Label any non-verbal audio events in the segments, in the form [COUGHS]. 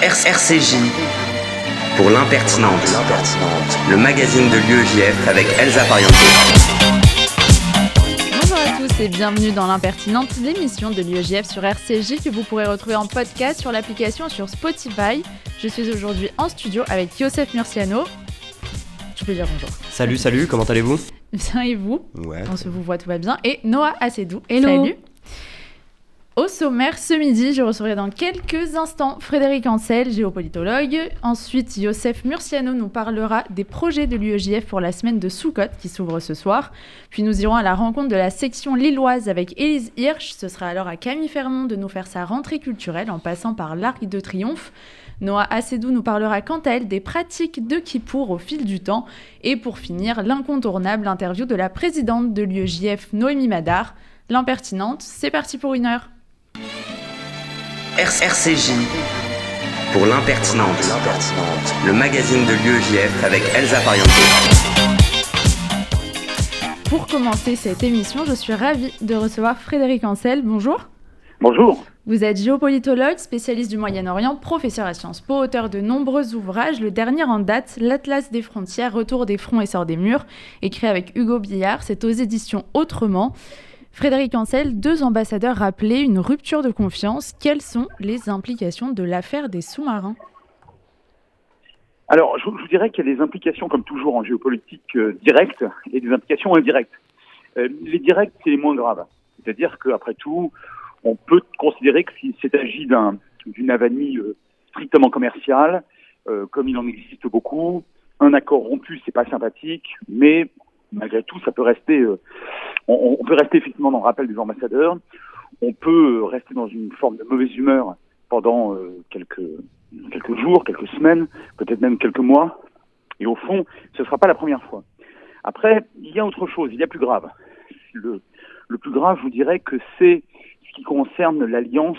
RCJ pour l'impertinente, le magazine de l'UEJF avec Elsa Parianto. Bonjour à tous et bienvenue dans l'impertinente, l'émission de l'UEJF sur RCJ que vous pourrez retrouver en podcast sur l'application sur Spotify. Je suis aujourd'hui en studio avec Youssef Murciano. Je peux dire bonjour. Salut, salut, comment allez-vous? Bien et vous? Ouais. On se vous voit, tout va bien. Et Noah Assedou. Hello. Salut. Au sommaire, ce midi, je recevrai dans quelques instants Frédéric Ancel, géopolitologue. Ensuite, Youssef Murciano nous parlera des projets de l'UEJF pour la semaine de Soukhot qui s'ouvre ce soir. Puis nous irons à la rencontre de la section lilloise avec Élise Hirsch. Ce sera alors à Camille Fermont de nous faire sa rentrée culturelle en passant par l'Arc de Triomphe. Noah Assedou nous parlera quant à elle des pratiques de Kippour au fil du temps. Et pour finir, l'incontournable interview de la présidente de l'UEJF, Noémie Madar. L'impertinente, c'est parti pour une heure. RCJ pour l'impertinente, le magazine de l'UEJF avec Elsa Parianto. Pour commencer cette émission, je suis ravie de recevoir Frédéric Ancel. Bonjour. Bonjour. Vous êtes géopolitologue, spécialiste du Moyen-Orient, professeur à Sciences Po, auteur de nombreux ouvrages. Le dernier en date, L'Atlas des frontières, Retour des fronts et sort des murs, écrit avec Hugo Billard. C'est aux éditions Autrement. Frédéric Ancel, deux ambassadeurs rappelaient une rupture de confiance. Quelles sont les implications de l'affaire des sous-marins? Alors, je, vous dirais qu'il y a des implications, comme toujours en géopolitique, euh, directes et des implications indirectes. Euh, les directes, c'est les moins graves. C'est-à-dire qu'après tout, on peut considérer que s'il s'agit d'un, d'une avanie euh, strictement commerciale, comme il en existe beaucoup, un accord rompu, c'est pas sympathique, mais malgré tout, ça peut rester, euh, on, peut rester effectivement dans le rappel des ambassadeurs, on peut euh, rester dans une forme de mauvaise humeur pendant euh, quelques jours, quelques semaines, peut-être même quelques mois. Et au fond, ce ne sera pas la première fois. Après, il y a autre chose, il y a plus grave. Le, le plus grave, je vous dirais que c'est ce qui concerne l'alliance,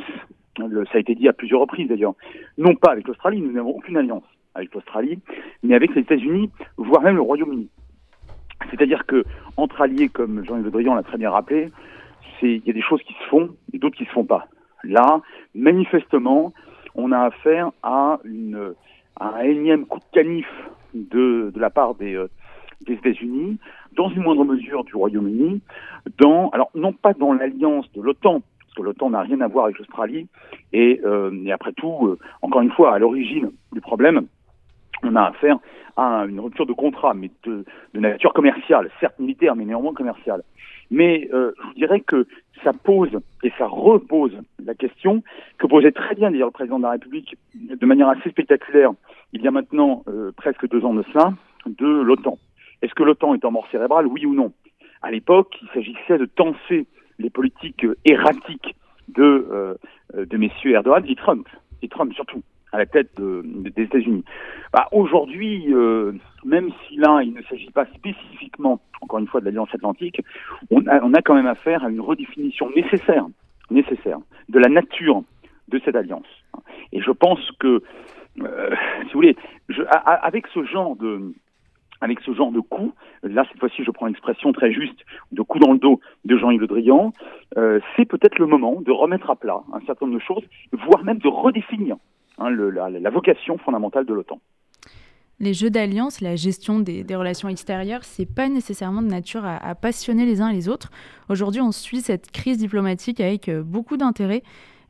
ça a été dit à plusieurs reprises d'ailleurs, non pas avec l'Australie, nous n'avons aucune alliance avec l'Australie, mais avec les États-Unis, voire même le Royaume-Uni. C'est-à-dire que entre alliés, comme Jean-Yves Le Drian l'a très bien rappelé, il y a des choses qui se font et d'autres qui se font pas. Là, manifestement, on a affaire à, une, à un énième coup de canif de, de la part des, euh, des États-Unis, dans une moindre mesure du Royaume-Uni, dans, alors non pas dans l'alliance de l'OTAN, parce que l'OTAN n'a rien à voir avec l'Australie, et, euh, après tout, euh, encore une fois, à l'origine du problème, on a affaire à une rupture de contrat, mais de, nature commerciale, certes militaire, mais néanmoins commerciale. Mais euh, je dirais que ça pose et ça repose la question que posait très bien d'ailleurs le président de la République de manière assez spectaculaire il y a maintenant euh, presque deux ans de cela, de l'OTAN. Est-ce que l'OTAN est en mort cérébrale, oui ou non? À l'époque, il s'agissait de tenser les politiques euh, erratiques de, euh, de messieurs Erdogan et Trump, et Trump surtout, à la tête de- de- des États-Unis. Bah, Aujourd'hui, euh, même si là, il ne s'agit pas spécifiquement, encore une fois, de l'Alliance Atlantique, on a, quand même affaire à une redéfinition nécessaire, nécessaire de la nature de cette alliance. Et je pense que, euh, si vous voulez, avec ce genre de avec ce genre de coup, là cette fois-ci je prends l'expression très juste de coup dans le dos de Jean-Yves Le Drian, euh, c'est peut-être le moment de remettre à plat un certain nombre de choses, voire même de redéfinir hein, la, vocation fondamentale de l'OTAN. Les jeux d'alliance, la gestion des, des relations extérieures, c'est pas nécessairement de nature à, à passionner les uns les autres. Aujourd'hui, on suit cette crise diplomatique avec euh, beaucoup d'intérêt.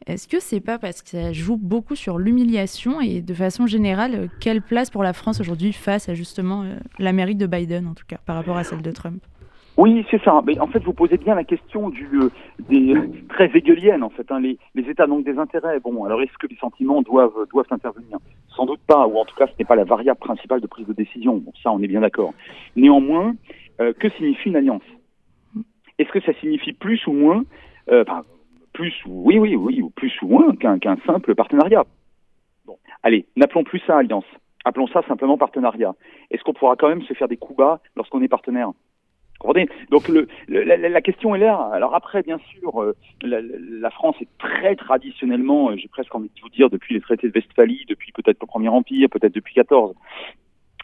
Est-ce que c'est pas parce que ça joue beaucoup sur l'humiliation et de façon générale, euh, quelle place pour la France aujourd'hui face à justement euh, l'Amérique de Biden, en tout cas, par rapport à celle de Trump? Oui, c'est ça. Mais en fait, vous posez bien la question euh, des très hegelienne, en fait. hein, les, États donc des intérêts. Bon, alors est-ce que les sentiments doivent doivent intervenir? Sans doute pas, ou en tout cas, ce n'est pas la variable principale de prise de décision. Bon, ça, on est bien d'accord. Néanmoins, euh, que signifie une alliance? Est-ce que ça signifie plus ou moins, euh, plus ou oui, oui, oui, ou plus ou moins qu'un qu'un simple partenariat? Bon, allez, n'appelons plus ça alliance. Appelons ça simplement partenariat. Est-ce qu'on pourra quand même se faire des coups bas lorsqu'on est partenaire? Donc le, le- la, la- question est là. Alors après, bien sûr, euh, la, la France est très traditionnellement, euh, j'ai presque envie de vous dire, depuis les traités de Westphalie, depuis peut-être le Premier Empire, peut-être depuis 14,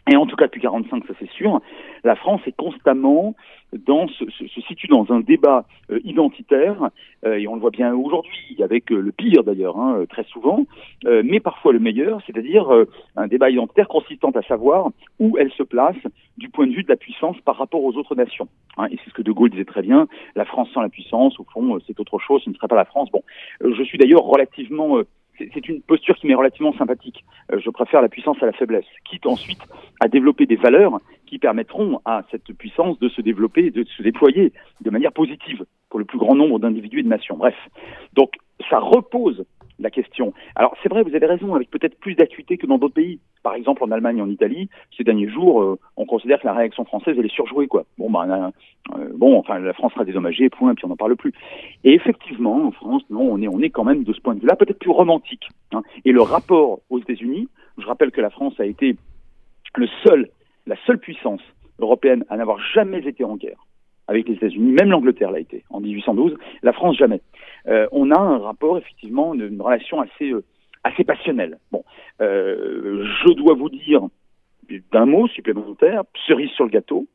et en tout cas depuis 45, ça c'est sûr, la France est constamment dans se, se, situe dans un débat euh, identitaire, euh, et on le voit bien aujourd'hui avec euh, le pire d'ailleurs, hein, très souvent, mais parfois le meilleur, c'est-à-dire un débat identitaire consistant à savoir où elle se place du point de vue de la puissance par rapport aux autres nations. Hein, et c'est ce que De Gaulle disait très bien, la France sans la puissance, au fond, c'est autre chose, ce ne serait pas la France. Bon, je suis d'ailleurs relativement c'est une posture qui m'est relativement sympathique. Euh, je préfère la puissance à la faiblesse, quitte ensuite à développer des valeurs qui permettront à cette puissance de se développer, de se déployer de manière positive pour le plus grand nombre d'individus et de nations. Bref, donc ça repose la question. Alors c'est vrai, vous avez raison, avec peut-être plus d'acuité que dans d'autres pays. Par exemple, en Allemagne et en Italie, ces derniers jours, euh, on considère que la réaction française elle est surjouée, quoi. Bon, bah, euh, bon, enfin, la France sera dédommagée, point, puis on n'en parle plus. Et effectivement, en France, non, on est, on est quand même de ce point de vue-là peut-être plus romantique. Hein. Et le rapport aux États-Unis, je rappelle que la France a été le seul, la seule puissance européenne à n'avoir jamais été en guerre avec les États-Unis, même l'Angleterre l'a été en 1812, la France jamais. Euh, on a un rapport effectivement, une, relation assez euh, assez passionnelle. Bon, euh, je dois vous dire d'un mot supplémentaire, cerise sur le gâteau,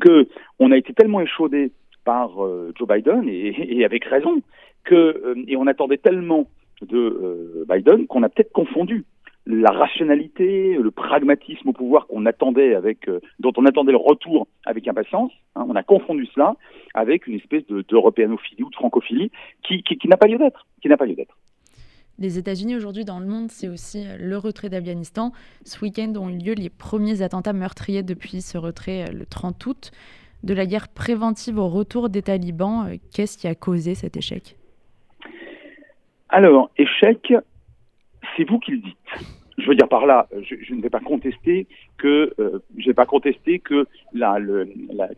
que on a été tellement échaudé par Joe Biden et, et, avec raison que et on attendait tellement de Biden qu'on a peut-être confondu la rationalité, le pragmatisme au pouvoir qu'on attendait avec, euh, dont on attendait le retour avec impatience. Hein, on a confondu cela avec une espèce d'européanophilie ou de francophilie qui, qui, n'a pas lieu d'être, qui n'a pas lieu d'être. Les États-Unis aujourd'hui dans le monde, c'est aussi euh, le retrait d'Afghanistan. Ce week-end ont eu lieu les premiers attentats meurtriers depuis ce retrait euh, le 30 août. De la guerre préventive au retour des talibans, qu'est-ce qui a causé cet échec? Alors, échec, c'est vous qui le dites. Je veux dire par là, je, ne vais pas contester que euh, je vais pas contester que la,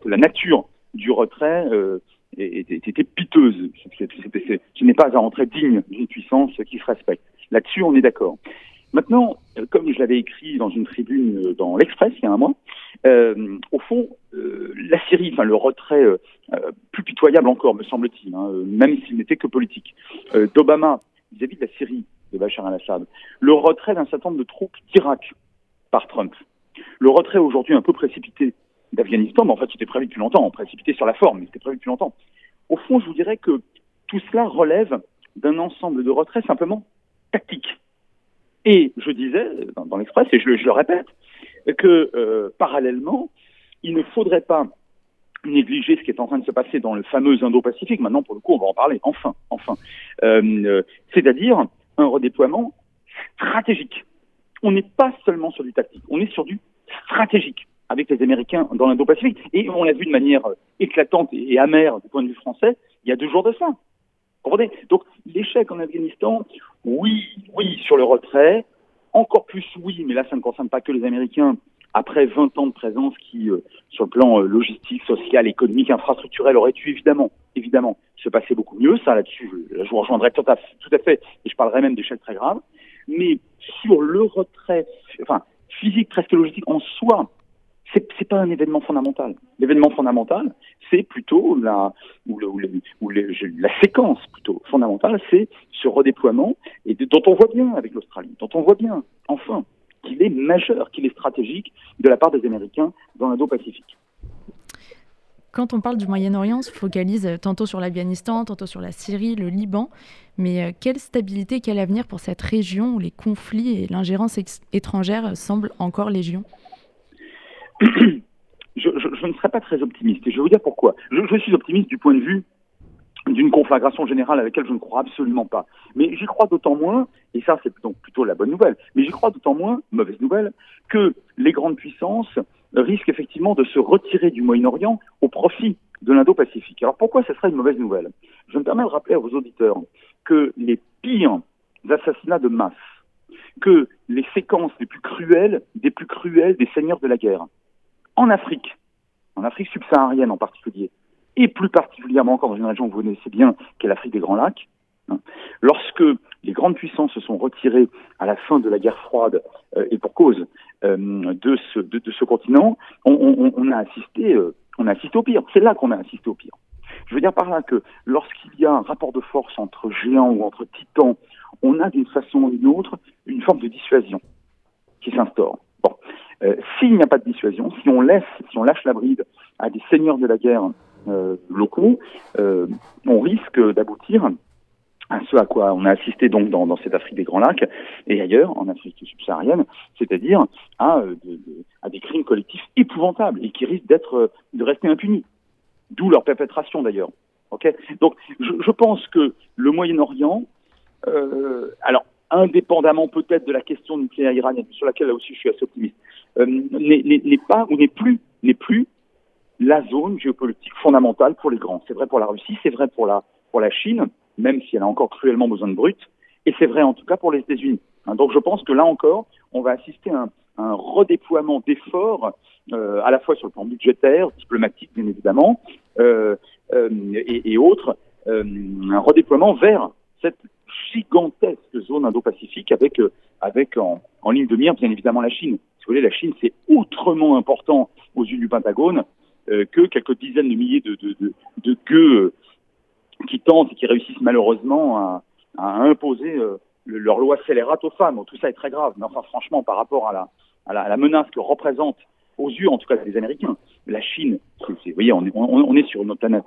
nature du retrait euh, était, piteuse. ce n'est pas un retrait digne d'une puissance qui se respecte. Là-dessus, on est d'accord. Maintenant, euh, comme je l'avais écrit dans une tribune dans l'Express il y a un mois, au fond, la Syrie, enfin le retrait plus pitoyable encore, me semble-t-il, hein, même s'il n'était que politique, d'Obama vis-à-vis de la Syrie de Bachar al-Assad, le retrait d'un certain nombre de troupes d'Irak par Trump, le retrait aujourd'hui un peu précipité d'Afghanistan, mais en fait c'était prévu depuis longtemps, précipité sur la forme, mais c'était prévu depuis longtemps. Au fond, je vous dirais que tout cela relève d'un ensemble de retraits simplement tactiques. Et je disais dans, l'Express, et je, le répète, que euh, parallèlement, il ne faudrait pas négliger ce qui est en train de se passer dans le fameux Indo-Pacifique. Maintenant, pour le coup, on va en parler. Enfin, enfin. Euh, euh, c'est-à-dire un redéploiement stratégique. On n'est pas seulement sur du tactique, on est sur du stratégique avec les Américains dans l'Indo-Pacifique. Et on l'a vu de manière éclatante et amère du point de vue français il y a deux jours de ça. Comprenez? Donc l'échec en Afghanistan, oui, oui sur le retrait, encore plus oui, mais là ça ne concerne pas que les Américains, après 20 ans de présence qui, euh, sur le plan euh, logistique, social, économique, infrastructurel, aurait dû évidemment, évidemment, se passer beaucoup mieux. Ça, là-dessus, je, vous rejoindrai tout à, fait, et je parlerai même d'échec très grave. Mais sur le retrait, enfin, physique, presque logistique en soi, c'est, c'est pas un événement fondamental. L'événement fondamental, c'est plutôt la, ou, le, ou la séquence plutôt fondamentale, c'est ce redéploiement et dont on voit bien avec l'Australie, dont on voit bien, enfin, qu'il est majeur, qu'il est stratégique de la part des Américains dans l'Indo-Pacifique. Quand on parle du Moyen-Orient, on se focalise tantôt sur l'Afghanistan, tantôt sur la Syrie, le Liban. Mais euh, quelle stabilité, quel avenir pour cette région où les conflits et l'ingérence étrangère semblent encore légion? [COUGHS] Je, je, ne serais pas très optimiste et je vais vous dire pourquoi. je suis optimiste du point de vue d'une conflagration générale à laquelle je ne crois absolument pas. Mais j'y crois d'autant moins, et ça c'est donc plutôt la bonne nouvelle, mais j'y crois d'autant moins, mauvaise nouvelle, que les grandes puissances risquent effectivement de se retirer du Moyen-Orient au profit de l'Indo-Pacifique. Alors pourquoi ce serait une mauvaise nouvelle? Je me permets de rappeler à vos auditeurs que les pires assassinats de masse, que les séquences les plus cruelles, des plus cruelles des seigneurs de la guerre, en Afrique, en Afrique subsaharienne en particulier, et plus particulièrement encore dans une région que vous connaissez bien, qui est l'Afrique des Grands Lacs. Lorsque les grandes puissances se sont retirées à la fin de la guerre froide euh, et pour cause euh, de, ce, de, ce continent, on, a assisté, euh, on a assisté au pire. C'est là qu'on a assisté au pire. Je veux dire par là que lorsqu'il y a un rapport de force entre géants ou entre titans, on a d'une façon ou d'une autre une forme de dissuasion qui s'instaure. Bon. S'il n'y a pas de dissuasion, si on laisse, si on lâche la bride à des seigneurs de la guerre locaux, on risque d'aboutir ce à quoi on a assisté donc dans, dans cette Afrique des Grands Lacs et ailleurs, en Afrique subsaharienne, c'est-à-dire à, euh, des crimes collectifs épouvantables et qui risquent d'être de rester impunis. D'où leur perpétration d'ailleurs. Donc je, pense que le Moyen-Orient, euh, alors indépendamment peut-être de la question nucléaire iranienne, sur laquelle là aussi je suis assez optimiste, euh, n'est pas ou n'est plus n'est plus la zone géopolitique fondamentale pour les grands. C'est vrai pour la Russie, c'est vrai pour la pour la Chine, même si elle a encore cruellement besoin de brut. Et c'est vrai en tout cas pour les États-Unis. Hein, donc je pense que là encore, on va assister à un, redéploiement d'efforts, euh, à la fois sur le plan budgétaire, diplomatique bien évidemment, euh, euh, et, autres, un redéploiement vers cette gigantesque zone Indo-Pacifique avec, avec en, ligne de mire bien évidemment la Chine. Si vous voulez, la Chine c'est autrement important aux yeux du Pentagone que quelques dizaines de milliers de, de, de, de gueux qui tentent et qui réussissent malheureusement à, imposer euh, leur loi scélérate aux femmes. Tout ça est très grave, mais enfin franchement, par rapport à la, menace que représente, aux yeux en tout cas des Américains, la Chine, vous voyez, on est, on est sur une autre planète.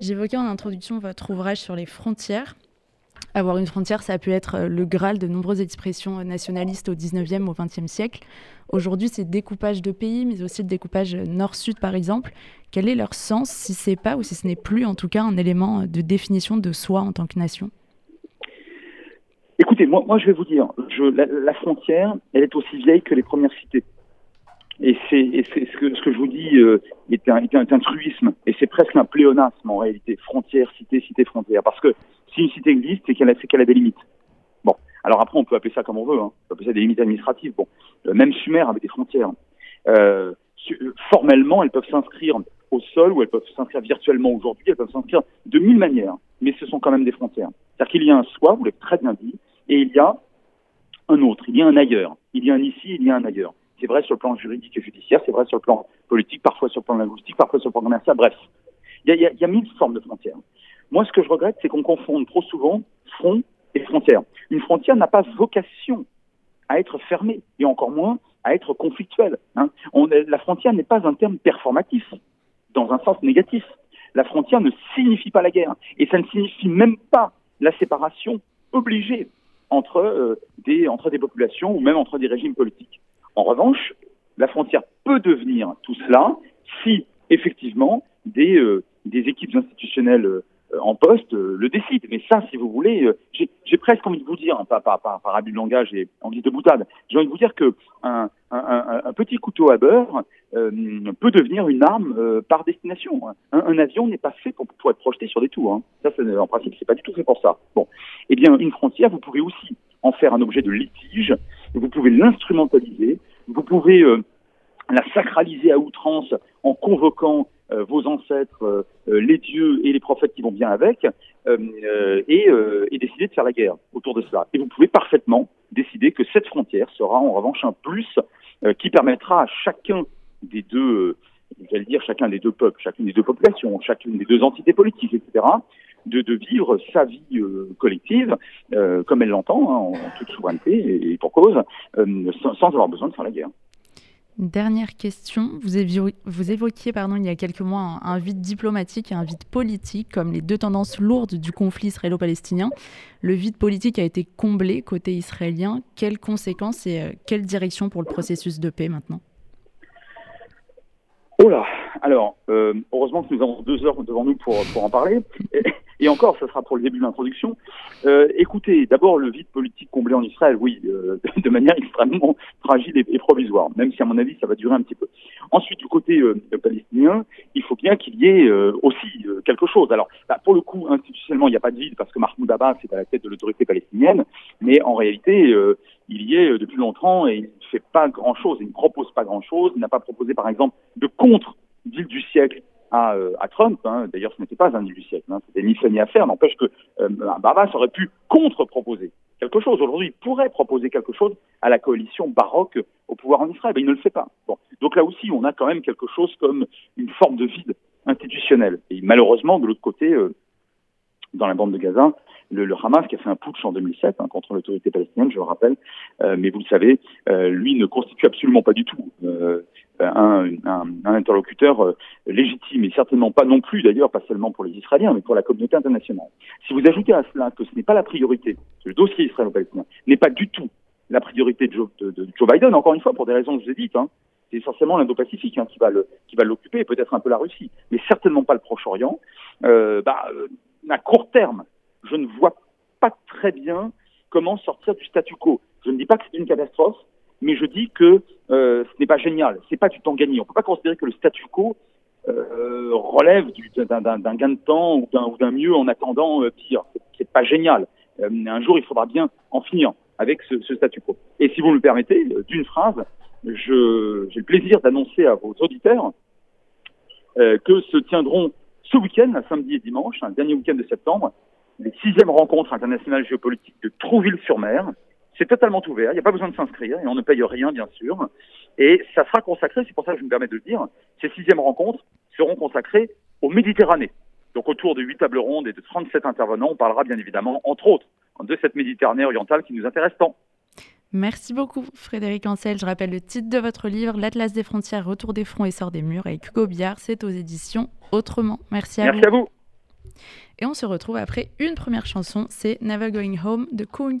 J'évoquais en introduction votre ouvrage sur les frontières. Avoir une frontière, ça a pu être euh, le graal de nombreuses expressions nationalistes au 19e, au 20e siècle. Aujourd'hui, c'est découpage de pays, mais aussi le découpage nord-sud, par exemple. Quel est leur sens, si c'est pas, ou si ce n'est plus, en tout cas, un élément de définition de soi en tant que nation? Écoutez, moi, je vais vous dire, la, frontière, elle est aussi vieille que les premières cités. Et c'est ce que, je vous dis euh, est, un, est un truisme, et c'est presque un pléonasme en réalité, frontière, cité, cité, frontière. Parce que si une cité existe, c'est qu'elle a, a des limites. Bon, alors après, on peut appeler ça comme on veut, hein. on peut appeler ça des limites administratives. Bon, euh, même Sumer avait des frontières. Euh, formellement, elles peuvent s'inscrire au sol ou elles peuvent s'inscrire virtuellement aujourd'hui, elles peuvent s'inscrire de mille manières, mais ce sont quand même des frontières. C'est-à-dire qu'il y a un soi, vous l'avez très bien dit, et il y a un autre, il y a un ailleurs. Il y a un ici, il y a un ailleurs. C'est vrai sur le plan juridique et judiciaire, c'est vrai sur le plan politique, parfois sur le plan linguistique, parfois sur le plan commercial, bref. Il y a mille formes de frontières. Moi, ce que je regrette, c'est qu'on confonde trop souvent front et frontière. Une frontière n'a pas vocation à être fermée, et encore moins à être conflictuelle. Hein. La frontière n'est pas un terme performatif, dans un sens négatif. La frontière ne signifie pas la guerre, et ça ne signifie même pas la séparation obligée entre, euh, des, entre des populations ou même entre des régimes politiques. En revanche, la frontière peut devenir tout cela si, effectivement, des, euh, des équipes institutionnelles euh, en poste euh, le décident. Mais ça, si vous voulez, euh, j'ai presque envie de vous dire, hein, pas par, abus de langage et en guise de boutade, j'ai envie de vous dire que un, petit couteau à beurre euh, peut devenir une arme par destination. Un, un avion n'est pas fait pour, être projeté sur des tours. Hein. Ça, en principe, c'est pas du tout fait pour ça. Bon, eh bien, une frontière, vous pouvez aussi en faire un objet de litige. Vous pouvez l'instrumentaliser. Vous pouvez la sacraliser à outrance en convoquant euh, vos ancêtres, euh, les dieux et les prophètes qui vont bien avec, euh, et, et, décider de faire la guerre autour de cela. Et vous pouvez parfaitement décider que cette frontière sera en revanche un plus qui permettra à chacun des deux, j'allais dire chacun des deux peuples, chacune des deux populations, chacune des deux entités politiques, etc., de, de vivre sa vie euh, collective euh, comme elle l'entend, hein, en, toute souveraineté et, pour cause, euh, sans, avoir besoin de faire la guerre. Dernière question, vous, évo vous évoquiez pardon, il y a quelques mois un, un, vide diplomatique et un vide politique comme les deux tendances lourdes du conflit israélo-palestinien. Le vide politique a été comblé côté israélien. Quelles conséquences et euh, quelle direction pour le processus de paix maintenant? Oh là Alors, euh, heureusement que nous avons deux heures devant nous pour, pour en parler. Et, encore, ce sera pour le début de l'introduction. Euh, écoutez, d'abord, le vide politique comblé en Israël, oui, euh, [LAUGHS] de manière extrêmement fragile et, provisoire, même si, à mon avis, ça va durer un petit peu. Ensuite, du côté euh, palestinien, il faut bien qu'il y ait euh, aussi euh, quelque chose. Alors, bah, pour le coup, institutionnellement, il n'y a pas de vide parce que Mahmoud Abbas est à la tête de l'autorité palestinienne, mais en réalité, il y est depuis longtemps et fait pas grand-chose, il ne propose pas grand-chose, il n'a pas proposé, par exemple, de contre-ville du siècle à, euh, Trump. Hein. D'ailleurs, ce n'était pas un du siècle, hein. c'était ni fait ni à faire. N'empêche que euh, Abbas aurait pu contre-proposer quelque chose. Aujourd'hui, il pourrait proposer quelque chose à la coalition baroque au pouvoir en Israël, mais il ne le fait pas. Donc là aussi, on a quand même quelque chose comme une forme de vide institutionnel. Et malheureusement, de l'autre côté, euh, dans la bande de Gaza, le, le, Hamas qui a fait un putsch en 2007 hein, contre l'autorité palestinienne, je le rappelle. Euh, mais vous le savez, euh, lui ne constitue absolument pas du tout euh, un, un, un, interlocuteur euh, légitime et certainement pas non plus d'ailleurs, pas seulement pour les Israéliens, mais pour la communauté internationale. Si vous ajoutez à cela que ce n'est pas la priorité, le dossier israélo-palestinien n'est pas du tout la priorité de Joe, de, Joe, Biden, encore une fois, pour des raisons que je vous ai dites, hein, c'est essentiellement l'Indo-Pacifique hein, qui va l'occuper, peut-être un peu la Russie, mais certainement pas le Proche-Orient. Euh, bah, à court terme, je ne vois pas très bien comment sortir du statu quo. Je ne dis pas que c'est une catastrophe, mais je dis que euh, ce n'est pas génial, c'est pas du temps gagné. On ne peut pas considérer que le statu quo euh, relève d'un gain de temps ou d'un mieux en attendant euh, pire. C'est pas génial. Euh, un jour, il faudra bien en finir avec ce, ce statu quo. Et si vous me le permettez, d'une phrase, j'ai le plaisir d'annoncer à vos auditeurs que se tiendront ce week-end, samedi et dimanche, un dernier week-end de septembre, les sixièmes rencontres internationales géopolitiques de Trouville-sur-Mer. C'est totalement ouvert, il n'y a pas besoin de s'inscrire et on ne paye rien, bien sûr. Et ça sera consacré, c'est pour ça que je me permets de le dire, ces sixièmes rencontres seront consacrées aux Méditerranées. Donc autour de huit tables rondes et de 37 intervenants, on parlera bien évidemment, entre autres, de cette Méditerranée orientale qui nous intéresse tant. Merci beaucoup Frédéric Ancel. Je rappelle le titre de votre livre, L'Atlas des frontières, Retour des fronts et sort des murs avec Hugo. C'est aux éditions Autrement. Merci à Merci vous. à vous. Et on se retrouve après une première chanson, c'est Never Going Home de Coons.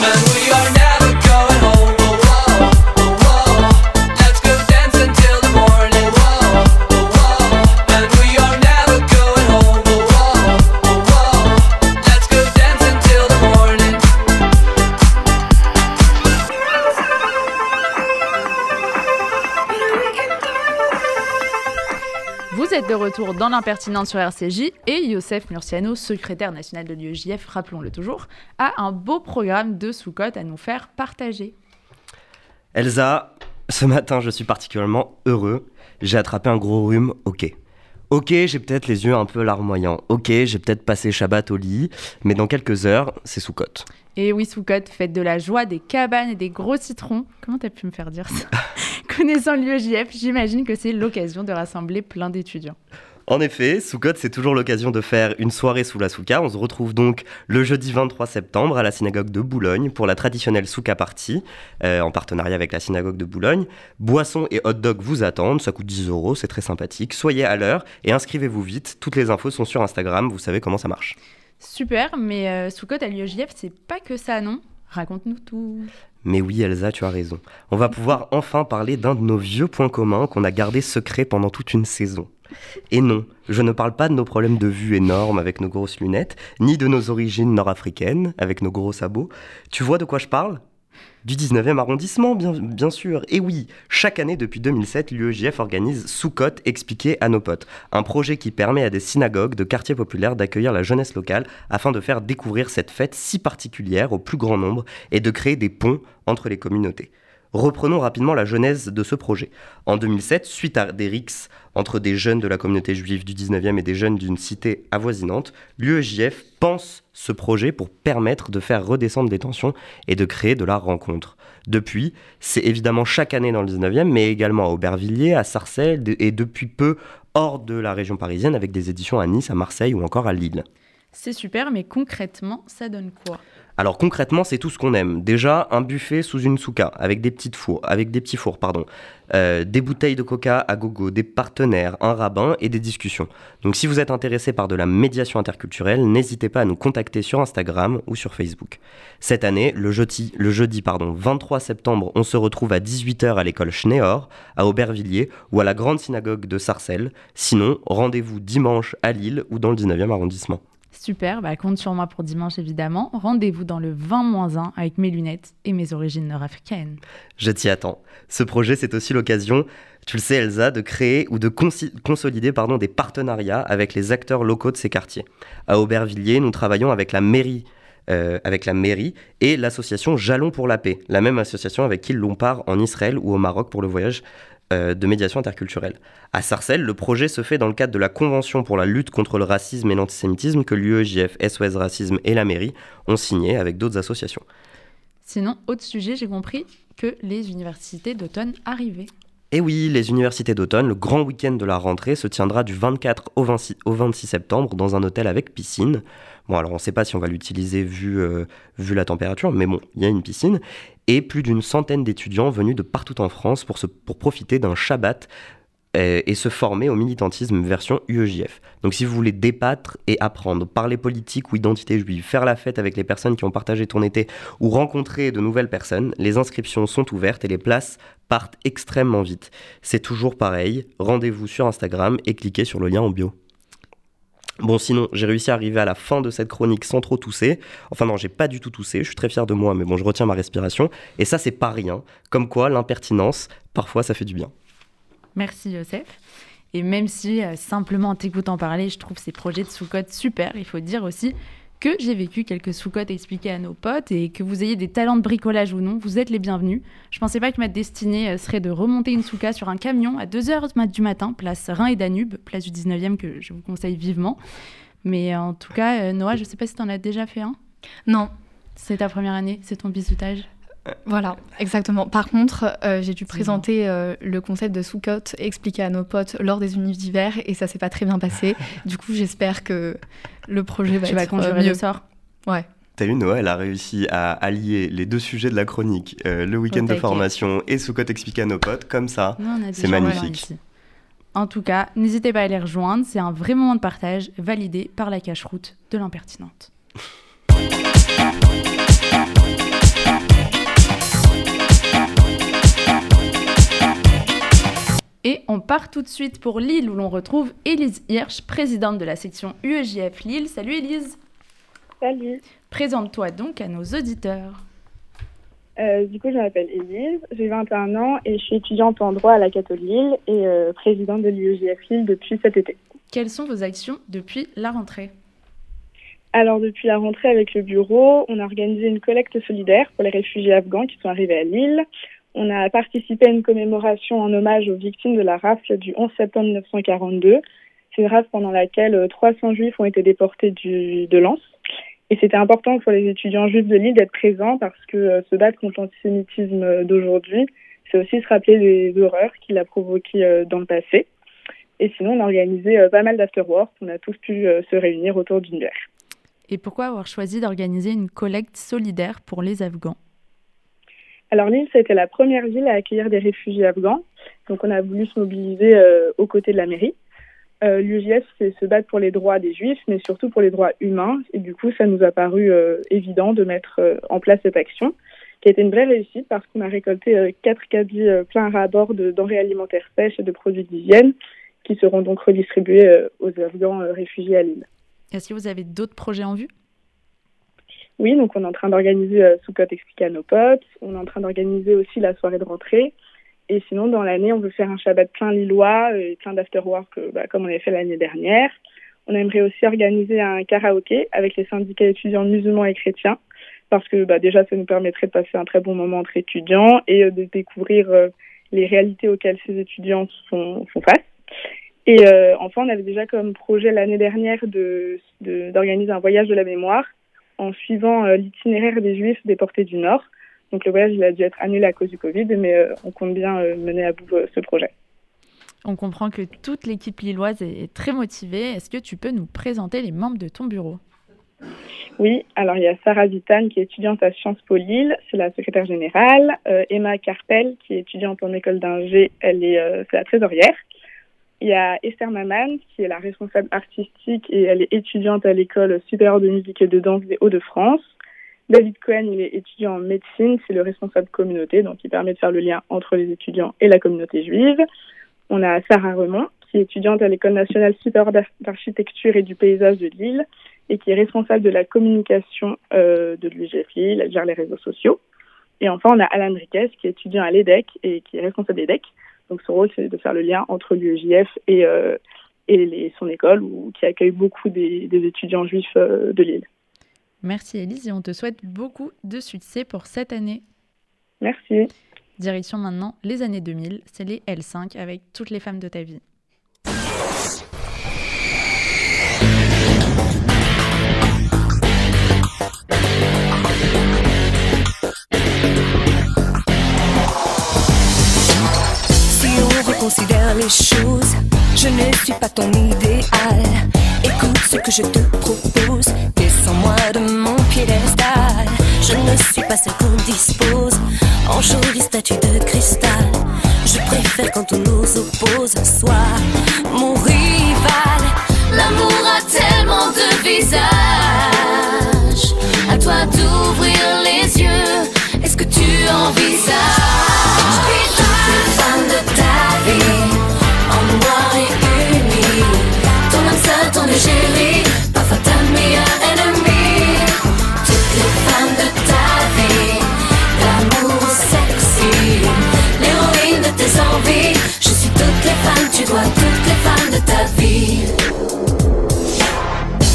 De retour dans l'impertinente sur RCJ et Youssef Murciano, secrétaire national de l'UEJF, rappelons-le toujours, a un beau programme de sous-cote à nous faire partager. Elsa, ce matin je suis particulièrement heureux. J'ai attrapé un gros rhume, ok. Ok, j'ai peut-être les yeux un peu larmoyants. Ok, j'ai peut-être passé Shabbat au lit, mais dans quelques heures, c'est sous cote. Et oui, sous cote, faites de la joie, des cabanes et des gros citrons. Comment t'as pu me faire dire ça? [LAUGHS] Connaissant l'UEJF, j'imagine que c'est l'occasion de rassembler plein d'étudiants. En effet, Soukot, c'est toujours l'occasion de faire une soirée sous la souka. On se retrouve donc le jeudi 23 septembre à la synagogue de Boulogne pour la traditionnelle souka party, euh, en partenariat avec la synagogue de Boulogne. Boissons et hot dogs vous attendent, ça coûte 10 euros, c'est très sympathique. Soyez à l'heure et inscrivez-vous vite. Toutes les infos sont sur Instagram, vous savez comment ça marche. Super, mais euh, Soukot à l'UEJF, c'est pas que ça, non? Raconte-nous tout. Mais oui, Elsa, tu as raison. On va pouvoir enfin parler d'un de nos vieux points communs qu'on a gardé secret pendant toute une saison. Et non, je ne parle pas de nos problèmes de vue énormes avec nos grosses lunettes, ni de nos origines nord-africaines avec nos gros sabots. Tu vois de quoi je parle? Du 19e arrondissement, bien, sûr. Et oui, chaque année depuis 2007, l'UEJF organise Soukot expliqué à nos potes, un projet qui permet à des synagogues de quartiers populaires d'accueillir la jeunesse locale afin de faire découvrir cette fête si particulière au plus grand nombre et de créer des ponts entre les communautés. Reprenons rapidement la genèse de ce projet. En 2007, suite à des rixes entre des jeunes de la communauté juive du 19e et des jeunes d'une cité avoisinante, l'UEJF pense ce projet pour permettre de faire redescendre les tensions et de créer de la rencontre. Depuis, c'est évidemment chaque année dans le 19e, mais également à Aubervilliers, à Sarcelles et depuis peu hors de la région parisienne avec des éditions à Nice, à Marseille ou encore à Lille. C'est super, mais concrètement, ça donne quoi? Alors concrètement, c'est tout ce qu'on aime. Déjà, un buffet sous une souka avec des petites fours, avec des petits fours, pardon, euh, des bouteilles de coca à gogo, des partenaires, un rabbin et des discussions. Donc si vous êtes intéressé par de la médiation interculturelle, n'hésitez pas à nous contacter sur Instagram ou sur Facebook. Cette année, le jeudi, pardon, 23 septembre, on se retrouve à 18h à l'école Schneor, à Aubervilliers ou à la grande synagogue de Sarcelles. Sinon, rendez-vous dimanche à Lille ou dans le 19e arrondissement. Super, bah compte sur moi pour dimanche évidemment. Rendez-vous dans le 20-1 avec mes lunettes et mes origines nord-africaines. Je t'y attends. Ce projet, c'est aussi l'occasion, tu le sais Elsa, de créer ou de consolider pardon, des partenariats avec les acteurs locaux de ces quartiers. À Aubervilliers, nous travaillons avec la mairie euh, avec la mairie et l'association Jalon pour la paix, la même association avec qui l'on part en Israël ou au Maroc pour le voyage de médiation interculturelle. À Sarcelles, le projet se fait dans le cadre de la Convention pour la lutte contre le racisme et l'antisémitisme que l'UEJF, SOS Racisme et la mairie ont signé avec d'autres associations. Sinon, autre sujet, j'ai compris que les universités d'automne arrivaient. Et oui, les universités d'automne, le grand week-end de la rentrée se tiendra du 24 au 26, au 26 septembre dans un hôtel avec piscine. Bon, alors on ne sait pas si on va l'utiliser vu, euh, vu la température, mais bon, il y a une piscine. Et plus d'une centaine d'étudiants venus de partout en France pour, profiter d'un Shabbat euh, et se former au militantisme version UEJF. Donc si vous voulez débattre et apprendre, parler politique ou identité juive, faire la fête avec les personnes qui ont partagé ton été ou rencontrer de nouvelles personnes, les inscriptions sont ouvertes et les places partent extrêmement vite. C'est toujours pareil, rendez-vous sur Instagram et cliquez sur le lien en bio. Bon, sinon, j'ai réussi à arriver à la fin de cette chronique sans trop tousser. Enfin, non, j'ai pas du tout toussé. Je suis très fier de moi, mais bon, je retiens ma respiration. Et ça, c'est pas rien. Comme quoi, l'impertinence, parfois, ça fait du bien. Merci, Joseph. Et même si, euh, simplement en t'écoutant parler, je trouve ces projets de sous-code super, il faut dire aussi que j'ai vécu quelques sous-codes expliqués à nos potes et que vous ayez des talents de bricolage ou non, vous êtes les bienvenus. Je pensais pas que ma destinée euh, serait de remonter une souka sur un camion à 2h du matin, place Rhin et Danube, place du 19e que je vous conseille vivement. Mais en tout cas, euh, Noah, je sais pas si tu en as déjà fait un. Non. C'est ta première année, c'est ton bisutage voilà, exactement. Par contre, euh, j'ai dû présenter le concept de sous-cote expliqué à nos potes lors des univers d'hiver et ça s'est pas très bien passé. [LAUGHS] du coup, j'espère que le projet va tu être vas conjurer mieux. le sort. Ouais. T'as vu, Noah, elle a réussi à allier les deux sujets de la chronique, euh, le week-end de formation et sous expliqué à nos potes, comme ça. C'est magnifique. En tout cas, n'hésitez pas à les rejoindre, c'est un vrai moment de partage validé par la cache-route de l'impertinente. Et on part tout de suite pour Lille où l'on retrouve Élise Hirsch, présidente de la section UEJF Lille. Salut Élise. Salut. Présente-toi donc à nos auditeurs. Euh, du coup, je m'appelle Élise, j'ai 21 ans et je suis étudiante en droit à la Catholique Lille et euh, présidente de l'UEJF Lille depuis cet été. Quelles sont vos actions depuis la rentrée? Alors, depuis la rentrée avec le bureau, on a organisé une collecte solidaire pour les réfugiés afghans qui sont arrivés à Lille. On a participé à une commémoration en hommage aux victimes de la rafle du 11 septembre 1942. C'est une rafle pendant laquelle 300 juifs ont été déportés de Lens. Et c'était important pour les étudiants juifs de Lille d'être présents parce que euh, se battre contre l'antisémitisme d'aujourd'hui, c'est aussi se rappeler des horreurs qu'il a provoquées euh, dans le passé. Et sinon, on a organisé euh, pas mal d'afterwork. On a tous pu se réunir autour d'une bière. Et pourquoi avoir choisi d'organiser une collecte solidaire pour les Afghans? Alors Lille, ça a été la première ville à accueillir des réfugiés afghans. Donc on a voulu se mobiliser euh, aux côtés de la mairie. Euh, c'est se battre pour les droits des juifs, mais surtout pour les droits humains. Et du coup, ça nous a paru euh, évident de mettre euh, en place cette action, qui a été une vraie réussite parce qu'on a récolté quatre cabis pleins à bord de denrées alimentaires sèches et de produits d'hygiène qui seront donc redistribués aux Afghans réfugiés à Lille. Est-ce que vous avez d'autres projets en vue? Oui, donc on est en train d'organiser euh, expliqué à nos potes. On est en train d'organiser aussi la soirée de rentrée. Et sinon, dans l'année, on veut faire un Shabbat plein lillois et plein d'afterwork, euh, bah, comme on avait fait l'année dernière. On aimerait aussi organiser un karaoké avec les syndicats étudiants musulmans et chrétiens, parce que bah, déjà, ça nous permettrait de passer un très bon moment entre étudiants et euh, de découvrir euh, les réalités auxquelles ces étudiants font, font face. Et enfin, on avait déjà comme projet l'année dernière de d'organiser un voyage de la mémoire en suivant euh, l'itinéraire des Juifs déportés du Nord. Donc le voyage, il a dû être annulé à cause du Covid, mais euh, on compte bien euh, mener à bout ce projet. On comprend que toute l'équipe lilloise est très motivée. Est-ce que tu peux nous présenter les membres de ton bureau? Oui, alors il y a Sarah Vitane qui est étudiante à Sciences Po Lille, c'est la secrétaire générale. Euh, Emma Carpel qui est étudiante en école d'ingé, elle est euh, c'est la trésorière. Il y a Esther Maman qui est la responsable artistique et elle est étudiante à l'école supérieure de musique et de danse des Hauts-de-France. David Cohen, il est étudiant en médecine, c'est le responsable communauté, donc il permet de faire le lien entre les étudiants et la communauté juive. On a Sarah Remond, qui est étudiante à l'école nationale supérieure d'ar- d'architecture et du paysage de Lille et qui est responsable de la communication euh, de l'UGF Lille, elle gère les réseaux sociaux. Et enfin, on a Alan Riquez, qui est étudiant à l'EDEC et qui est responsable d'EDEC. Donc son rôle, c'est de faire le lien entre l'UEJF et, euh, et les- son école, où, qui accueille beaucoup des, des étudiants juifs euh, de Lille. Merci Elise et on te souhaite beaucoup de succès pour cette année. Merci. Direction maintenant les années 2000, c'est les L5 avec toutes les femmes de ta vie. On reconsidère les choses, je ne suis pas ton idéal. Écoute ce que je te propose, descends-moi de mon piédestal. Je ne suis pas celle qu'on dispose en jolie statue de cristal. Je préfère quand on nous oppose, soit mon rival. L'amour a tellement de visages. À toi d'ouvrir les yeux. Est-ce que tu envisages? Égérie, parfois ta meilleure ennemie. Toutes les femmes de ta vie, l'amour sexy, l'héroïne de tes envies. Je suis toutes les femmes, tu dois toutes les femmes de ta vie.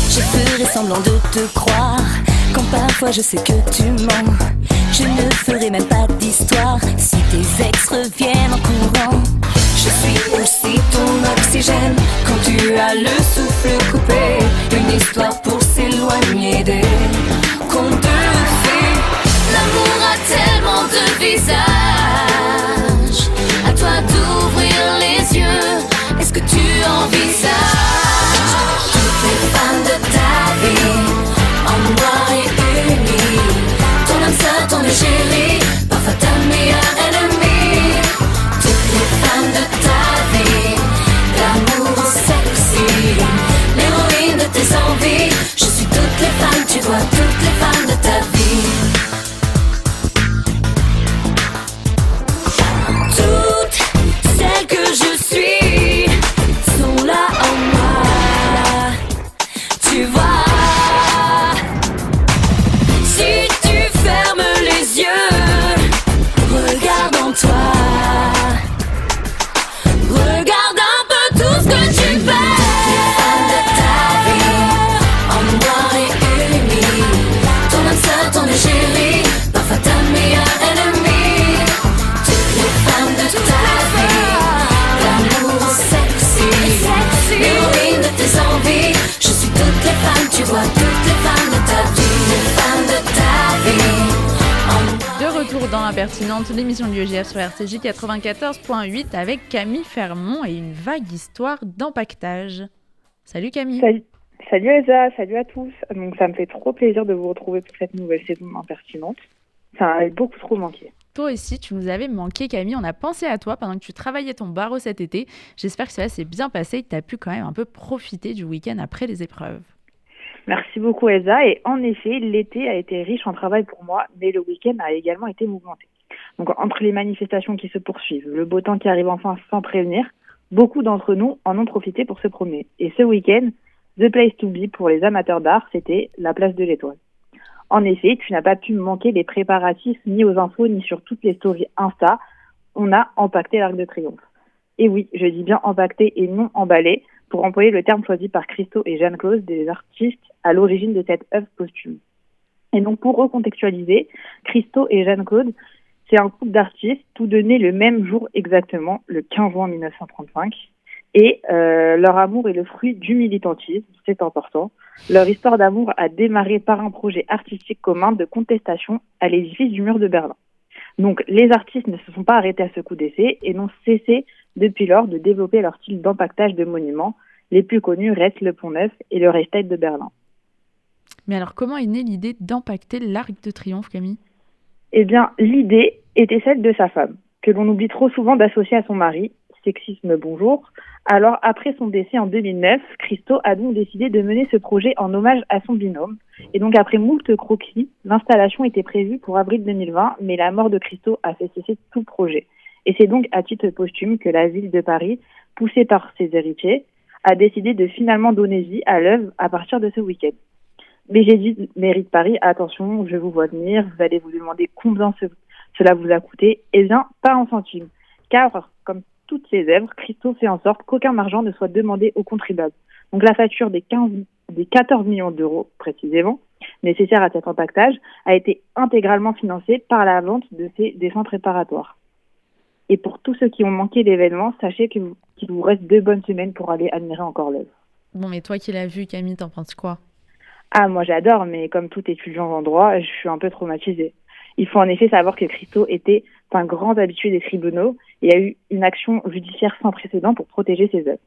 Je ferai semblant de te croire Quand parfois je sais que tu mens Je ne ferai même pas d'histoire Si tes ex reviennent en courant Je suis aussi ton oxygène tu as le souffle coupé Une histoire pour s'éloigner des RCJ 94.8 avec Camille Fermont et une vague histoire d'empaquetage. Salut Camille. Salut, salut Elsa, salut à tous. Donc ça me fait trop plaisir de vous retrouver pour cette nouvelle saison impertinente. Ça a beaucoup trop manqué. Toi aussi, tu nous avais manqué Camille, on a pensé à toi pendant que tu travaillais ton barreau cet été. J'espère que cela s'est bien passé et que tu as pu quand même un peu profiter du week-end après les épreuves. Merci beaucoup Elsa. Et en effet, l'été a été riche en travail pour moi, mais le week-end a également été mouvementé. Donc entre les manifestations qui se poursuivent, le beau temps qui arrive enfin sans prévenir, beaucoup d'entre nous en ont profité pour se promener. Et ce week-end, The Place to Be pour les amateurs d'art, c'était la place de l'Étoile. En effet, tu n'as pas pu manquer les préparatifs ni aux infos ni sur toutes les stories Insta. On a empaqueté l'Arc de Triomphe. Et oui, je dis bien empaqueté et non emballé, pour employer le terme choisi par Christo et Jeanne-Claude, des artistes à l'origine de cette œuvre posthume. Et donc, pour recontextualiser, Christo et Jeanne-Claude, c'est un couple d'artistes, tous deux nés le même jour exactement, le 15 juin 1935. Et euh, leur amour est le fruit du militantisme, c'est important. Leur histoire d'amour a démarré par un projet artistique commun de contestation à l'édifice du mur de Berlin. Donc les artistes ne se sont pas arrêtés à ce coup d'essai et n'ont cessé depuis lors de développer leur style d'empaquetage de monuments. Les plus connus restent le Pont Neuf et le Reichstag de Berlin. Mais alors, comment est née l'idée d'empacter l'Arc de Triomphe, Camille? Eh bien, l'idée était celle de sa femme, que l'on oublie trop souvent d'associer à son mari, sexisme bonjour. Alors, après son décès en 2009, Christo a donc décidé de mener ce projet en hommage à son binôme. Et donc, après moult croquis, l'installation était prévue pour avril 2020, mais la mort de Christo a fait cesser tout projet. Et c'est donc à titre posthume que la ville de Paris, poussée par ses héritiers, a décidé de finalement donner vie à l'œuvre à partir de ce week-end. Mais j'ai dit, mairie de Paris, attention, je vous vois venir, vous allez vous demander combien ce- cela vous a coûté. Eh bien, pas un centime. Car, comme toutes ses œuvres, Christo fait en sorte qu'aucun argent ne soit demandé aux contribuables. Donc la facture des, 15, des 14 millions d'euros, précisément, nécessaire à cet empaquetage, a été intégralement financée par la vente de ces dessins préparatoires. Et pour tous ceux qui ont manqué l'événement, sachez que vous- qu'il vous reste deux bonnes semaines pour aller admirer encore l'œuvre. Bon, mais toi qui l'as vu, Camille, t'en penses quoi? Ah, moi j'adore, mais comme tout étudiant en droit, je suis un peu traumatisée. Il faut en effet savoir que Christo était un grand habitué des tribunaux et a eu une action judiciaire sans précédent pour protéger ses œuvres.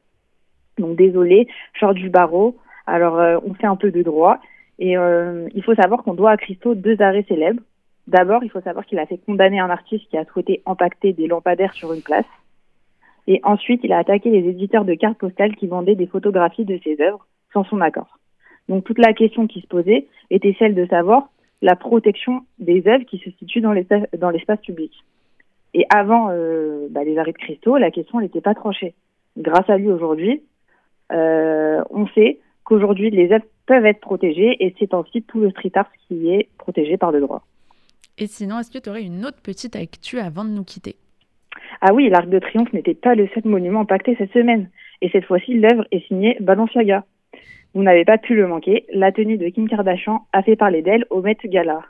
Donc désolé, sors du barreau, alors euh, on fait un peu de droit et euh, il faut savoir qu'on doit à Christo deux arrêts célèbres. D'abord, il faut savoir qu'il a fait condamner un artiste qui a souhaité empacter des lampadaires sur une place. Et ensuite, il a attaqué les éditeurs de cartes postales qui vendaient des photographies de ses œuvres sans son accord. Donc toute la question qui se posait était celle de savoir la protection des œuvres qui se situent dans l'espace public. Et avant euh, bah, les arrêts de Christo, la question n'était pas tranchée. Grâce à lui aujourd'hui, euh, on sait qu'aujourd'hui les œuvres peuvent être protégées et c'est ainsi tout le street art qui est protégé par le droit. Et sinon, est-ce que tu aurais une autre petite actu avant de nous quitter? Ah oui, l'Arc de Triomphe n'était pas le seul monument impacté cette semaine. Et cette fois-ci, l'œuvre est signée Balenciaga. Vous n'avez pas pu le manquer, la tenue de Kim Kardashian a fait parler d'elle au Met Gala.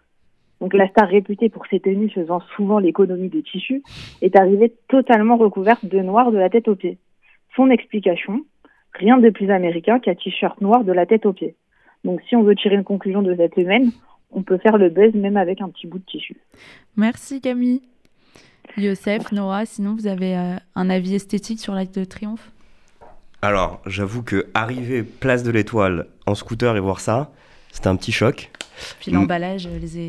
Donc la star réputée pour ses tenues faisant souvent l'économie des tissus est arrivée totalement recouverte de noir de la tête aux pieds. Son explication, rien de plus américain qu'un t-shirt noir de la tête aux pieds. Donc si on veut tirer une conclusion de cette semaine, on peut faire le buzz même avec un petit bout de tissu. Merci Camille. Youssef, Noah, sinon vous avez euh, un avis esthétique sur l'Arc de Triomphe? Alors, j'avoue que arriver place de l'Étoile en scooter et voir ça, c'était un petit choc. Puis l'emballage,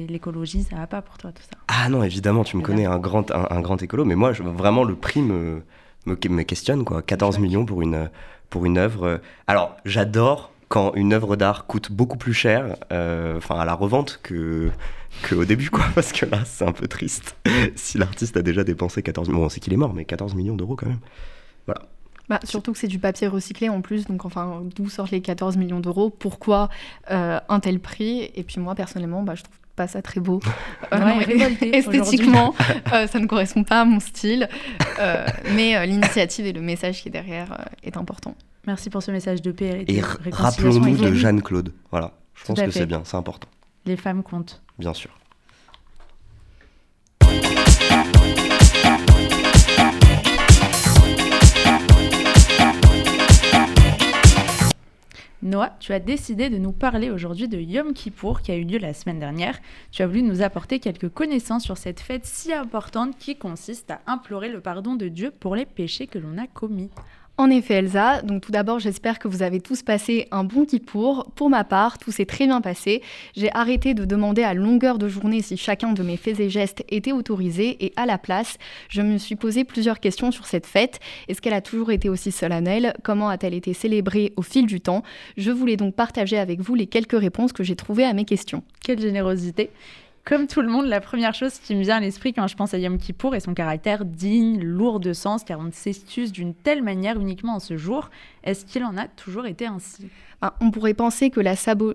l'écologie, ça va pas pour toi tout ça. Ah non, évidemment, tu me connais, un grand, un, un grand écolo, mais moi, je- vraiment, le prix me, me, me questionne, quoi. 14 millions pour une, pour une œuvre. Alors, j'adore quand une œuvre d'art coûte beaucoup plus cher, euh, enfin, à la revente que qu'au début, quoi, [LAUGHS] parce que là, c'est un peu triste. [LAUGHS] si l'artiste a déjà dépensé 14 millions, bon, c'est qu'il est mort, mais 14 millions d'euros quand même. Bah, surtout que c'est du papier recyclé en plus, donc enfin, d'où sortent les 14 millions d'euros Pourquoi euh, un tel prix? Et puis moi, personnellement, bah, je trouve pas ça très beau. [LAUGHS] Euh, Ouais, non, révolté [LAUGHS] esthétiquement, euh, ça ne correspond pas à mon style. Euh, mais euh, l'initiative et le message qui est derrière euh, est important. Merci pour ce message de paix et de Et rappelons-nous de Jeanne-Claude. Voilà, je Tout pense que c'est bien, c'est important, Les femmes comptent. bien sûr. Noah, tu as décidé de nous parler aujourd'hui de Yom Kippour qui a eu lieu la semaine dernière. Tu as voulu nous apporter quelques connaissances sur cette fête si importante qui consiste à implorer le pardon de Dieu pour les péchés que l'on a commis. En effet, Elsa, donc tout d'abord, j'espère que vous avez tous passé un bon Kippour. Pour ma part, tout s'est très bien passé. J'ai arrêté de demander à longueur de journée si chacun de mes faits et gestes était autorisé et à la place, je me suis posé plusieurs questions sur cette fête. Est-ce qu'elle a toujours été aussi solennelle? Comment a-t-elle été célébrée au fil du temps? Je voulais donc partager avec vous les quelques réponses que j'ai trouvées à mes questions. Quelle générosité Comme tout le monde, la première chose qui me vient à l'esprit quand je pense à Yom Kippour est son caractère digne, lourd de sens, car on s'excuse d'une telle manière uniquement en ce jour. Est-ce qu'il en a toujours été ainsi? Enfin, on pourrait penser que la,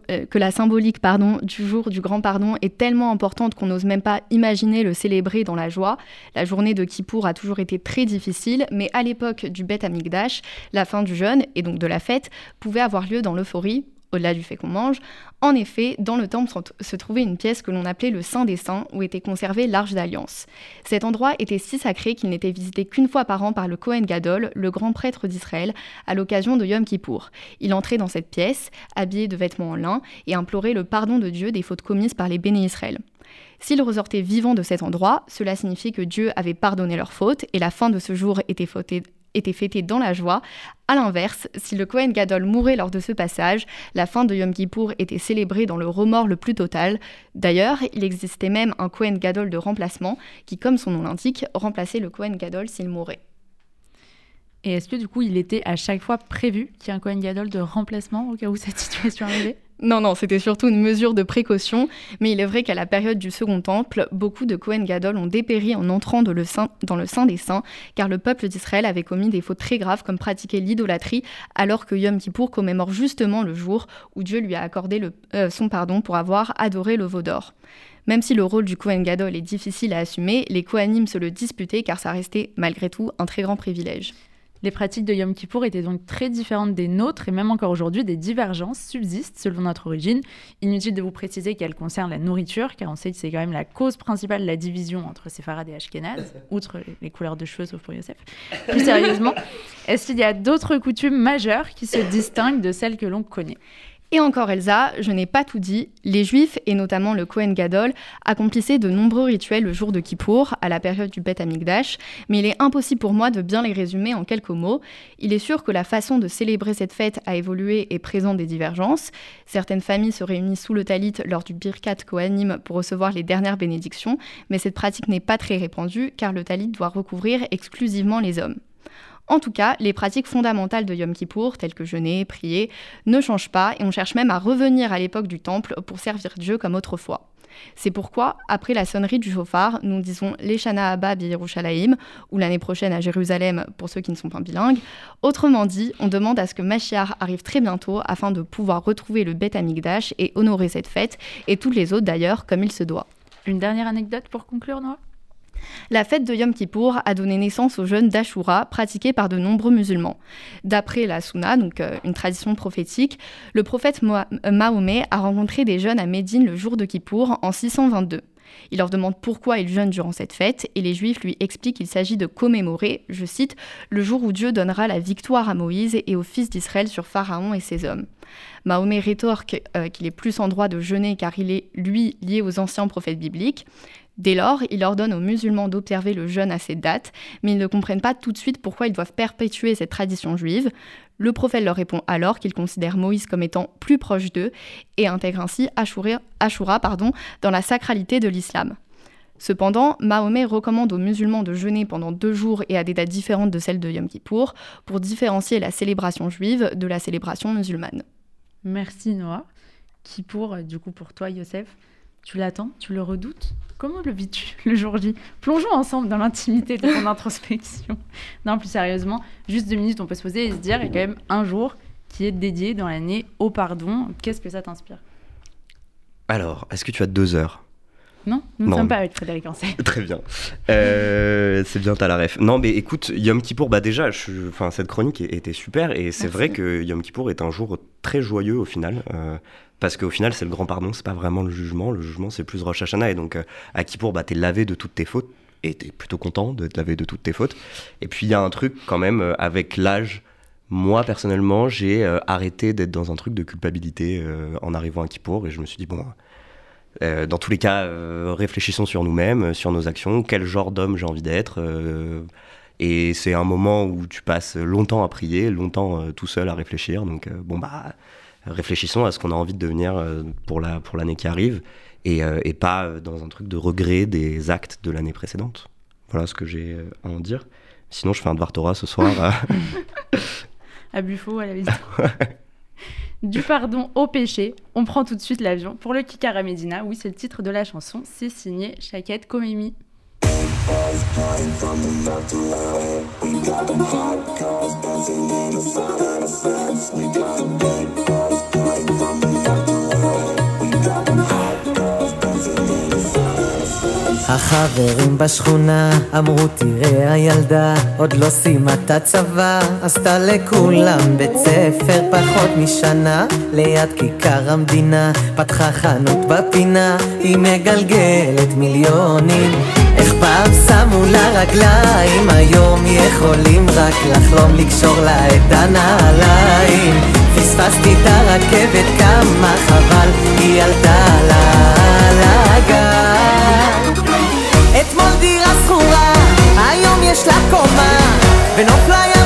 euh, que la symbolique pardon, du jour du grand pardon est tellement importante qu'on n'ose même pas imaginer le célébrer dans la joie. La journée de Kippour a toujours été très difficile, mais à l'époque du Beth Amikdash, la fin du jeûne et donc de la fête pouvait avoir lieu dans l'euphorie, au-delà du fait qu'on mange. En effet, dans le temple se- trouvait une pièce que l'on appelait le Saint des Saints, où était conservée l'Arche d'Alliance. Cet endroit était si sacré qu'il n'était visité qu'une fois par an par le Kohen Gadol, le grand prêtre d'Israël, à l'occasion de Yom Kippour. Il entrait dans cette pièce, habillé de vêtements en lin, et implorait le pardon de Dieu des fautes commises par les béné Israël. S'il ressortait vivant de cet endroit, cela signifiait que Dieu avait pardonné leurs fautes et la fin de ce jour était, fêtée- était fêtée dans la joie. A l'inverse, si le Kohen Gadol mourait lors de ce passage, la fin de Yom Kippour était célébrée dans le remords le plus total. D'ailleurs, il existait même un Kohen Gadol de remplacement qui, comme son nom l'indique, remplaçait le Kohen Gadol s'il mourait. Et est-ce que du coup, il était à chaque fois prévu qu'il y ait un Cohen Gadol de remplacement au cas où cette [LAUGHS] situation arrivait? Non, non, c'était surtout une mesure de précaution, mais il est vrai qu'à la période du Second Temple, beaucoup de Kohen Gadol ont dépéri en entrant sein- dans le Saint des Saints, car le peuple d'Israël avait commis des fautes très graves comme pratiquer l'idolâtrie, alors que Yom Kippour commémore justement le jour où Dieu lui a accordé euh, son pardon pour avoir adoré le veau d'or. Même si le rôle du Kohen Gadol est difficile à assumer, les Kohanim se le disputaient car ça restait malgré tout un très grand privilège. Les pratiques de Yom Kippour étaient donc très différentes des nôtres et même encore aujourd'hui, des divergences subsistent selon notre origine. Inutile de vous préciser qu'elles concernent la nourriture, car on sait que c'est quand même la cause principale de la division entre Séfarad et Ashkénaz, [LAUGHS] outre les couleurs de cheveux sauf pour Yosef. Plus sérieusement, est-ce qu'il y a d'autres coutumes majeures qui se distinguent de celles que l'on connaît? Et encore Elsa, je n'ai pas tout dit, les Juifs, et notamment le Kohen Gadol, accomplissaient de nombreux rituels le jour de Kippour, à la période du Beth Amikdash, mais il est impossible pour moi de bien les résumer en quelques mots. Il est sûr que la façon de célébrer cette fête a évolué et présente des divergences. Certaines familles se réunissent sous le talit lors du Birkat Kohanim pour recevoir les dernières bénédictions, mais cette pratique n'est pas très répandue car le talit doit recouvrir exclusivement les hommes. En tout cas, les pratiques fondamentales de Yom Kippour, telles que jeûner, prier, ne changent pas et on cherche même à revenir à l'époque du temple pour servir Dieu comme autrefois. C'est pourquoi, après la sonnerie du chauffard, nous disons l'Eshana Abba ou l'année prochaine à Jérusalem pour ceux qui ne sont pas bilingues. Autrement dit, on demande à ce que Mashiach arrive très bientôt afin de pouvoir retrouver le Beth Amikdash et honorer cette fête, et toutes les autres d'ailleurs, comme il se doit. Une dernière anecdote pour conclure, Noah? La fête de Yom Kippour a donné naissance au jeûne d'Ashura pratiqué par de nombreux musulmans. D'après la Sunna, donc euh, une tradition prophétique, le prophète euh, Mahomet a rencontré des jeunes à Médine le jour de Kippour en 622. Il leur demande pourquoi ils jeûnent durant cette fête et les Juifs lui expliquent qu'il s'agit de commémorer, je cite, le jour où Dieu donnera la victoire à Moïse et aux fils d'Israël sur Pharaon et ses hommes. Mahomet rétorque euh, qu'il est plus en droit de jeûner car il est, lui, lié aux anciens prophètes bibliques. Dès lors, il ordonne aux musulmans d'observer le jeûne à cette date, mais ils ne comprennent pas tout de suite pourquoi ils doivent perpétuer cette tradition juive. Le prophète leur répond alors qu'il considère Moïse comme étant plus proche d'eux et intègre ainsi Ashura, dans la sacralité de l'islam. Cependant, Mahomet recommande aux musulmans de jeûner pendant deux jours et à des dates différentes de celles de Yom Kippour pour différencier la célébration juive de la célébration musulmane. Merci Noah. Kippour, euh, du coup pour toi Yosef, tu l'attends, tu le redoutes Comment le vis-tu [LAUGHS] le jour J? Plongeons ensemble dans l'intimité de ton [LAUGHS] introspection. Non, plus sérieusement, juste deux minutes, on peut se poser et se dire, il y a quand même un jour qui est dédié dans l'année au pardon. Qu'est-ce que ça t'inspire? Alors, est-ce que tu as deux heures? Non Nous ne sommes pas avec Frédéric Ancel. [LAUGHS] Très bien. Euh, c'est bien, t'as la ref. Non, mais écoute, Yom Kippour, bah déjà, je- enfin, cette chronique était super et c'est vrai que Yom Kippour est un jour très joyeux au final. euh, parce qu'au final, c'est le grand pardon, c'est pas vraiment le jugement. Le jugement, c'est plus Rosh Hashanah. Et donc, euh, à Kippour, bah, t'es lavé de toutes tes fautes et t'es plutôt content d'être lavé de toutes tes fautes. Et puis, il y a un truc quand même, euh, avec l'âge, moi, personnellement, j'ai euh, arrêté d'être dans un truc de culpabilité en arrivant à Kippour et je me suis dit, bon. dans tous les cas, réfléchissons sur nous-mêmes, sur nos actions, quel genre d'homme j'ai envie d'être. et c'est un moment où tu passes longtemps à prier, longtemps tout seul à réfléchir. Donc, bon, bah, réfléchissons à ce qu'on a envie de devenir euh, pour la pour l'année qui arrive et, euh, et pas euh, dans un truc de regret des actes de l'année précédente. Voilà ce que j'ai à en dire. Sinon, je fais un devoir Torah ce soir. [LAUGHS] À Buffo, à la visite. [LAUGHS] Du pardon au péché, on prend tout de suite l'avion pour le Kikara Medina. Oui, c'est le titre de la chanson. C'est signé Shaket Komemi. [LAUGHS] החברים בשכונה אמרו תראה הילדה עוד לא סיימה את הצבא עשתה לכולם בית ספר פחות משנה. ליד כיכר המדינה פתחה חנות בפינה היא מגלגלת מיליונים. איך פעם שמו לה רגליים היום יכולים רק לחלום לקשור לה את הנעליים. פספסתי את הרכבת כמה חבל היא עלתה לה יש לה קומה ונוף לים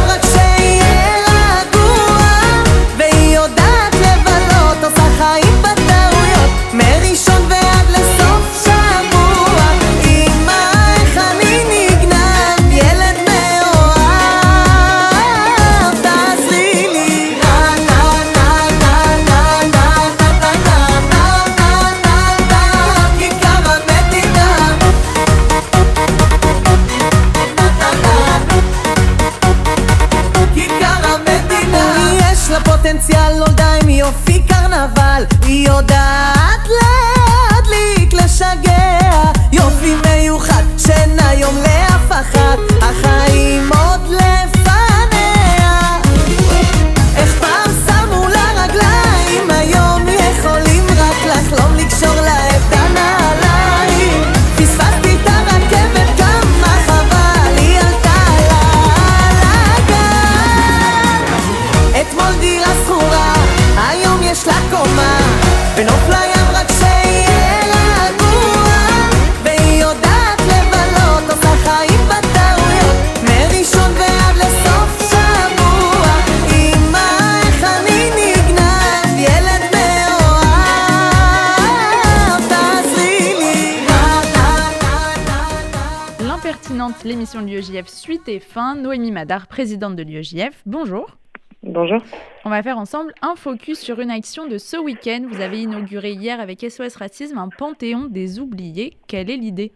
Noémie Madar, présidente de l'UEJF. Bonjour. Bonjour. On va faire ensemble un focus sur une action de ce week-end. Vous avez inauguré hier avec SOS Racisme un panthéon des oubliés. Quelle est l'idée?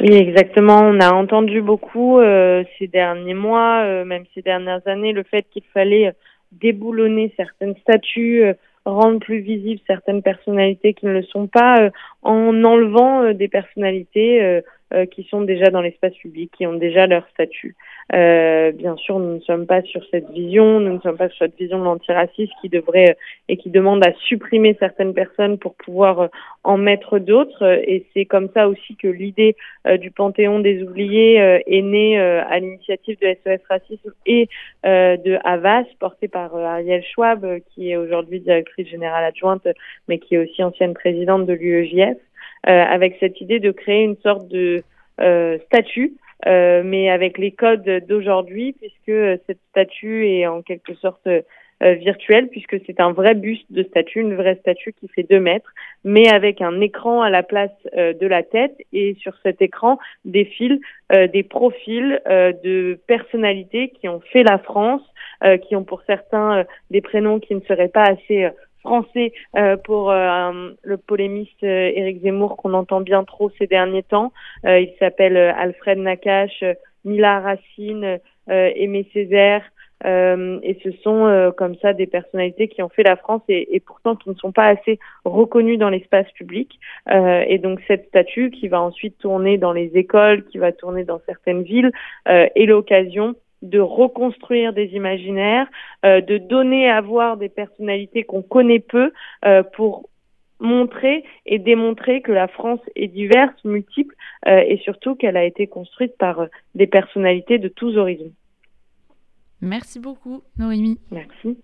Oui, exactement. On a entendu beaucoup euh, ces derniers mois, euh, même ces dernières années, le fait qu'il fallait déboulonner certaines statues, euh, rendre plus visibles certaines personnalités qui ne le sont pas, en enlevant des personnalités euh, qui sont déjà dans l'espace public, qui ont déjà leur statut. Euh, bien sûr, nous ne sommes pas sur cette vision, nous ne sommes pas sur cette vision de l'antiraciste qui devrait euh, et qui demande à supprimer certaines personnes pour pouvoir euh, en mettre d'autres. Euh, Et c'est comme ça aussi que l'idée euh, du Panthéon des oubliés est née à l'initiative de SOS Racisme et de Havas, portée par Ariel Schwab, qui est aujourd'hui directrice générale adjointe, mais qui est aussi ancienne présidente de l'UEJF, avec cette idée de créer une sorte de euh, statut euh, mais avec les codes d'aujourd'hui, puisque euh, cette statue est en quelque sorte euh, virtuelle, puisque c'est un vrai buste de statue, une vraie statue qui fait deux mètres, mais avec un écran à la place euh, de la tête, et sur cet écran défilent euh, des profils euh, de personnalités qui ont fait la France, euh, qui ont pour certains euh, des prénoms qui ne seraient pas assez euh, français euh, pour euh, le polémiste euh, Éric Zemmour qu'on entend bien trop ces derniers temps. Euh, il s'appelle euh, Alfred Nakache, Mila Racine, Aimé Césaire. et ce sont comme ça des personnalités qui ont fait la France et, et pourtant qui ne sont pas assez reconnues dans l'espace public. Et donc cette statue qui va ensuite tourner dans les écoles, qui va tourner dans certaines villes, est l'occasion de reconstruire des imaginaires, euh, de donner à voir des personnalités qu'on connaît peu euh, pour montrer et démontrer que la France est diverse, multiple euh, et surtout qu'elle a été construite par des personnalités de tous horizons. Merci beaucoup, Noémie. Merci.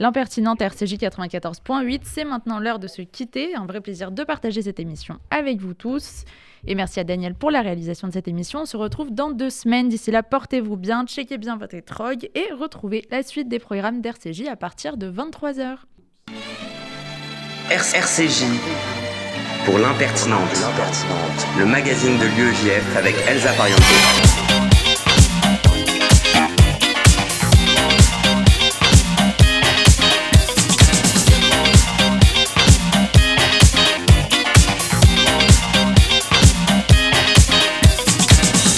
L'impertinente RCJ 94.8, c'est maintenant l'heure de se quitter. Un vrai plaisir de partager cette émission avec vous tous. Et merci à Daniel pour la réalisation de cette émission. On se retrouve dans deux semaines. D'ici là, portez-vous bien, checkez bien votre étrogue et retrouvez la suite des programmes d'RCJ à partir de 23h. RCJ pour l'impertinente, le magazine de l'UEJF avec Elsa Pariente.